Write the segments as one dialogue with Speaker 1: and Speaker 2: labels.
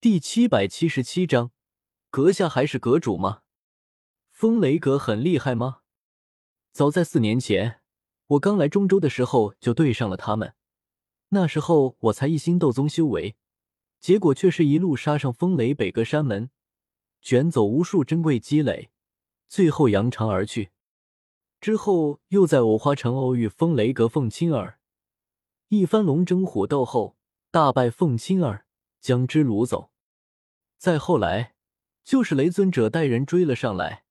Speaker 1: 第七百七十七章，阁下还是阁主吗？风雷阁很厉害吗？早在四年前，我刚来中州的时候就对上了他们。那时候我才一心斗宗修为，结果却是一路杀上风雷北阁山门，卷走无数珍贵积累，最后扬长而去。之后又在五花城偶遇风雷阁凤青儿，一番龙争虎斗后，大败凤青儿。将之掳走，再后来就是雷尊者带人追了上来，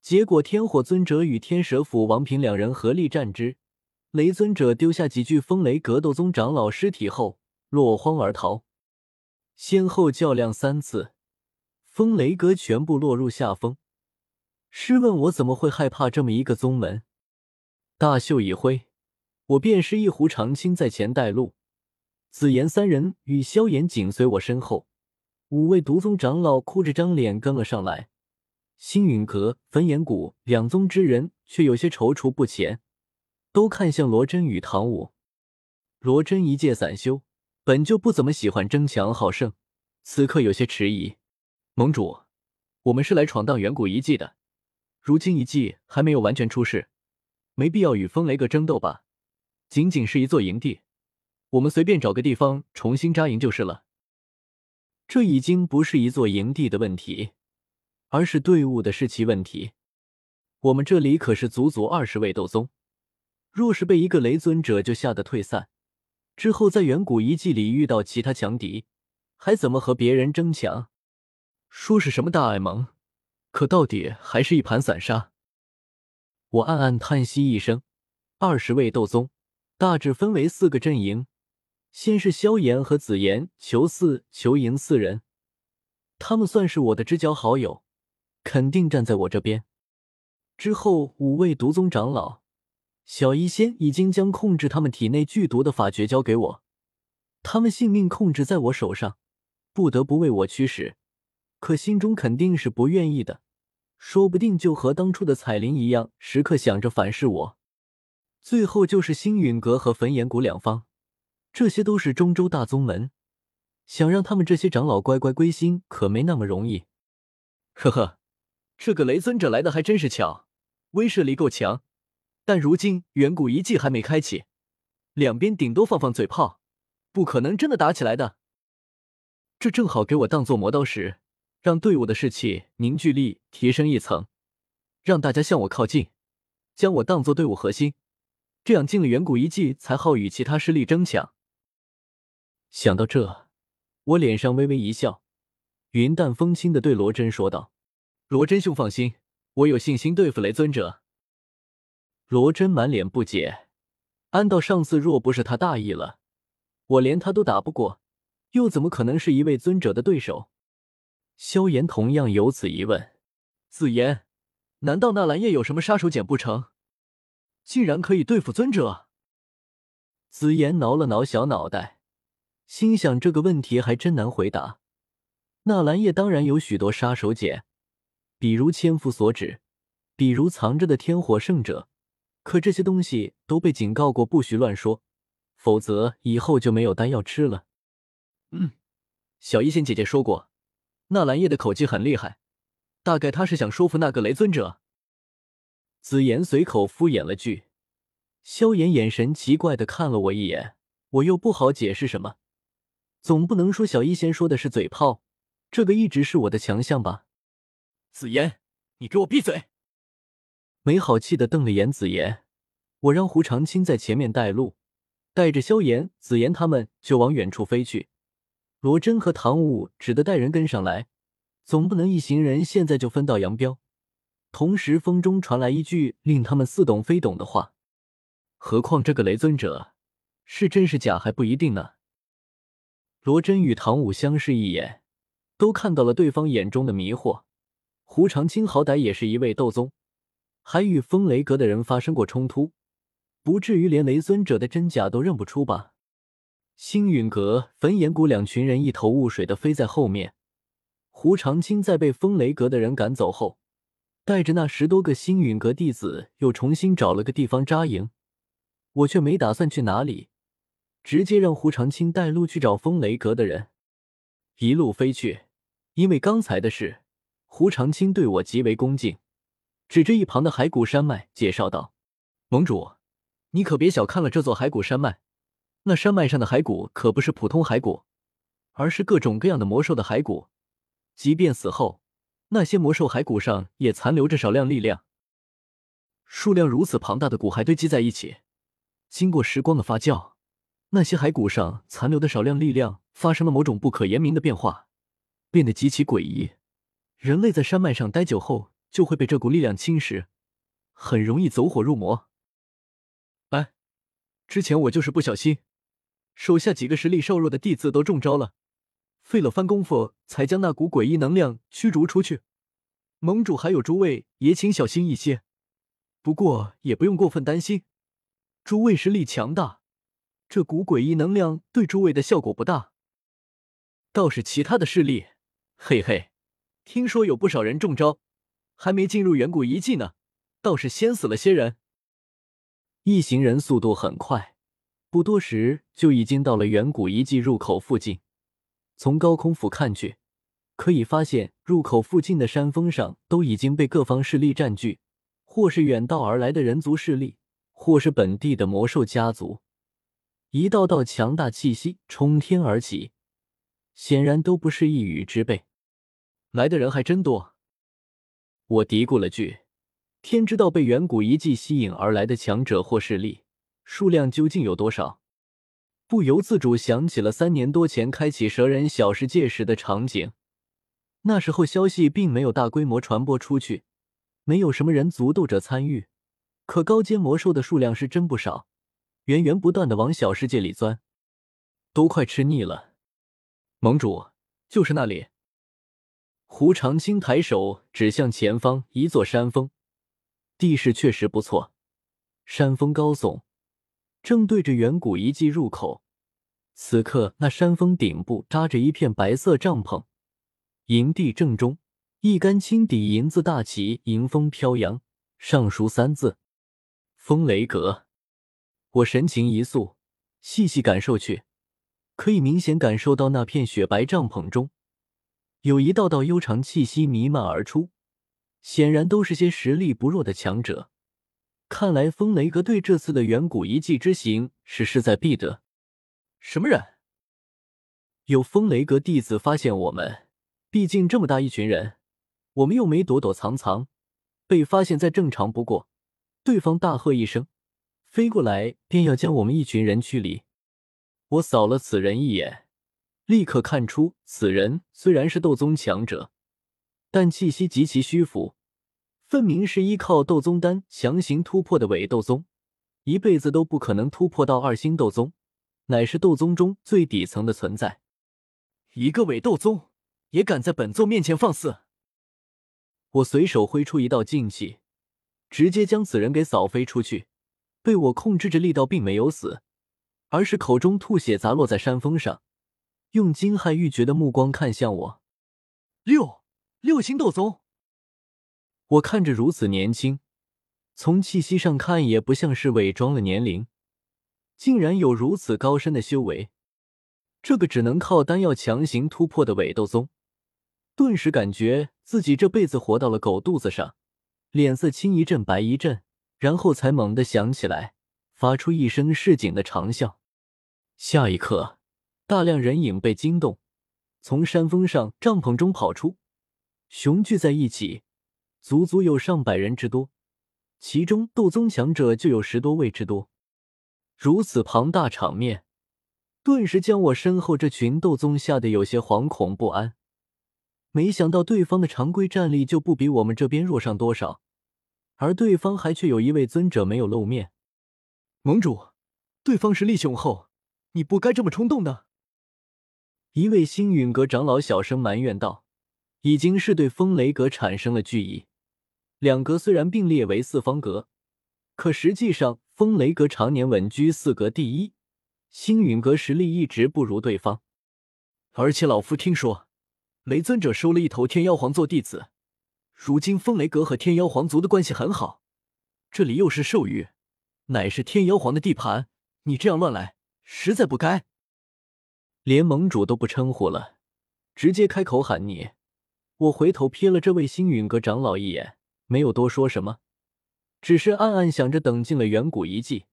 Speaker 1: 结果天火尊者与天蛇府王平两人合力战之，雷尊者丢下几具风雷格斗宗长老尸体后落荒而逃，先后较量三次，风雷阁全部落入下风。试问我怎么会害怕这么一个宗门？大袖一挥，我便是一壶长青在前带路。紫妍三人与萧炎紧随我身后，五位毒宗长老哭着张脸跟了上来。星陨阁、焚炎谷两宗之人却有些踌躇不前，都看向罗真与唐舞。罗真一介散修，本就不怎么喜欢争强好胜，此刻有些迟疑。盟主，我们是来闯荡远古遗迹的，如今遗迹还没有完全出世，没必要与风雷阁争斗吧？仅仅是一座营地。我们随便找个地方重新扎营就是了。这已经不是一座营地的问题，而是队伍的士气问题。我们这里可是足足二十位斗宗，若是被一个雷尊者就吓得退散，之后在远古遗迹里遇到其他强敌，还怎么和别人争强？说是什么大爱盟，可到底还是一盘散沙。我暗暗叹息一声：二十位斗宗，大致分为四个阵营。先是萧炎和紫妍、裘四、裘莹四人，他们算是我的知交好友，肯定站在我这边。之后五位毒宗长老，小医仙已经将控制他们体内剧毒的法诀交给我，他们性命控制在我手上，不得不为我驱使，可心中肯定是不愿意的，说不定就和当初的彩铃一样，时刻想着反噬我。最后就是星陨阁和焚炎谷两方。这些都是中州大宗门，想让他们这些长老乖乖归心，可没那么容易。呵呵，这个雷尊者来的还真是巧，威慑力够强。但如今远古遗迹还没开启，两边顶多放放嘴炮，不可能真的打起来的。这正好给我当做磨刀石，让队伍的士气凝聚力提升一层，让大家向我靠近，将我当做队伍核心，这样进了远古遗迹才好与其他势力争抢。想到这，我脸上微微一笑，云淡风轻的对罗真说道：“罗真兄放心，我有信心对付雷尊者。”罗真满脸不解，安道上次若不是他大意了，我连他都打不过，又怎么可能是一位尊者的对手？萧炎同样有此疑问。紫妍，难道那蓝叶有什么杀手锏不成？竟然可以对付尊者？紫妍挠了挠小脑袋。心想这个问题还真难回答。纳兰叶当然有许多杀手锏，比如千夫所指，比如藏着的天火圣者。可这些东西都被警告过，不许乱说，否则以后就没有丹药吃了。嗯，小医仙姐姐说过，纳兰叶的口技很厉害，大概他是想说服那个雷尊者。紫妍随口敷衍了句。萧炎眼神奇怪的看了我一眼，我又不好解释什么。总不能说小医仙说的是嘴炮，这个一直是我的强项吧？
Speaker 2: 紫妍，你给我闭嘴！
Speaker 1: 没好气的瞪了眼紫妍，我让胡长青在前面带路，带着萧炎、紫妍他们就往远处飞去。罗真和唐舞只得带人跟上来，总不能一行人现在就分道扬镳。同时，风中传来一句令他们似懂非懂的话：“何况这个雷尊者是真是假还不一定呢。”罗真与唐舞相视一眼，都看到了对方眼中的迷惑。胡长青好歹也是一位斗宗，还与风雷阁的人发生过冲突，不至于连雷尊者的真假都认不出吧？星陨阁、焚炎谷两群人一头雾水的飞在后面。胡长青在被风雷阁的人赶走后，带着那十多个星陨阁弟子又重新找了个地方扎营。我却没打算去哪里。直接让胡长青带路去找风雷阁的人。一路飞去。因为刚才的事，胡长青对我极为恭敬，指着一旁的骸骨山脉介绍道：“盟主，你可别小看了这座骸骨山脉，那山脉上的骸骨可不是普通骸骨，而是各种各样的魔兽的骸骨。即便死后，那些魔兽骸骨上也残留着少量力量。数量如此庞大的骨骸堆积在一起，经过时光的发酵，那些骸骨上残留的少量力量发生了某种不可言明的变化。”变得极其诡异。人类在山脉上待久后，就会被这股力量侵蚀，很容易走火入魔。哎，之前我就是不小心，手下几个实力稍弱的弟子都中招了，费了番功夫才将那股诡异能量驱逐出去。盟主还有诸位也请小心一些，不过也不用过分担心，诸位实力强大，这股诡异能量对诸位的效果不大。倒是其他的势力。嘿嘿，听说有不少人中招，还没进入远古遗迹呢，倒是先死了些人。一行人速度很快，不多时就已经到了远古遗迹入口附近。从高空俯看去，可以发现入口附近的山峰上都已经被各方势力占据，或是远道而来的人族势力，或是本地的魔兽家族，一道道强大气息冲天而起，显然都不是一羽之辈。来的人还真多，我嘀咕了句：“天知道被远古遗迹吸引而来的强者或势力数量究竟有多少。”不由自主想起了三年多前开启蛇人小世界时的场景。那时候消息并没有大规模传播出去，没有什么人族斗者参与，可高阶魔兽的数量是真不少，源源不断的往小世界里钻，都快吃腻了。盟主，就是那里。胡长青抬手指向前方一座山峰，地势确实不错，山峰高耸，正对着远古遗迹入口。此刻，那山峰顶部扎着一片白色帐篷，营地正中，一杆青底银字大旗迎风飘扬，上书三字“风雷阁”。我神情一肃，细细感受去，可以明显感受到那片雪白帐篷中。有一道道悠长气息弥漫而出，显然都是些实力不弱的强者。看来风雷阁对这次的远古遗迹之行是势在必得。什么人？有风雷阁弟子发现我们？毕竟这么大一群人，我们又没躲躲藏藏，被发现再正常不过。对方大喝一声，飞过来便要将我们一群人驱离。我扫了此人一眼。立刻看出，此人虽然是斗宗强者，但气息极其虚浮，分明是依靠斗宗丹强行突破的伪斗宗，一辈子都不可能突破到二星斗宗，乃是斗宗中最底层的存在。一个伪斗宗也敢在本座面前放肆！我随手挥出一道劲气，直接将此人给扫飞出去。被我控制着力道，并没有死，而是口中吐血砸落在山峰上。用惊骇欲绝的目光看向我，六六星斗宗。我看着如此年轻，从气息上看也不像是伪装了年龄，竟然有如此高深的修为。这个只能靠丹药强行突破的伪斗宗，顿时感觉自己这辈子活到了狗肚子上，脸色青一阵白一阵，然后才猛地想起来，发出一声市井的长啸。下一刻。大量人影被惊动，从山峰上帐篷中跑出，雄聚在一起，足足有上百人之多，其中斗宗强者就有十多位之多。如此庞大场面，顿时将我身后这群斗宗吓得有些惶恐不安。没想到对方的常规战力就不比我们这边弱上多少，而对方还却有一位尊者没有露面。盟主，对方实力雄厚，你不该这么冲动的。一位星陨阁长老小声埋怨道：“已经是对风雷阁产生了惧意。两阁虽然并列为四方阁，可实际上风雷阁常年稳居四阁第一，星陨阁实力一直不如对方。而且老夫听说，雷尊者收了一头天妖皇做弟子，如今风雷阁和天妖皇族的关系很好。这里又是兽域，乃是天妖皇的地盘，你这样乱来，实在不该。”连盟主都不称呼了，直接开口喊你。我回头瞥了这位星陨阁长老一眼，没有多说什么，只是暗暗想着，等进了远古遗迹，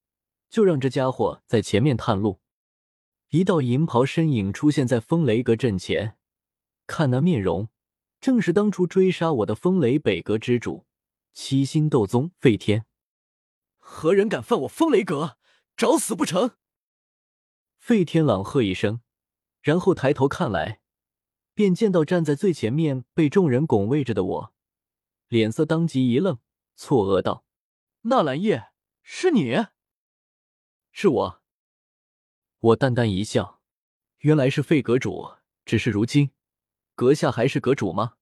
Speaker 1: 就让这家伙在前面探路。一道银袍身影出现在风雷阁阵前，看那面容，正是当初追杀我的风雷北阁之主七星斗宗费天。
Speaker 2: 何人敢犯我风雷阁，找死不成？
Speaker 1: 费天朗喝一声，然后抬头看来，便见到站在最前面被众人拱卫着的我，脸色当即一愣，错愕道：“
Speaker 2: 纳兰叶，是你？
Speaker 1: 是我。”我淡淡一笑，原来是费阁主。只是如今，阁下还是阁主吗？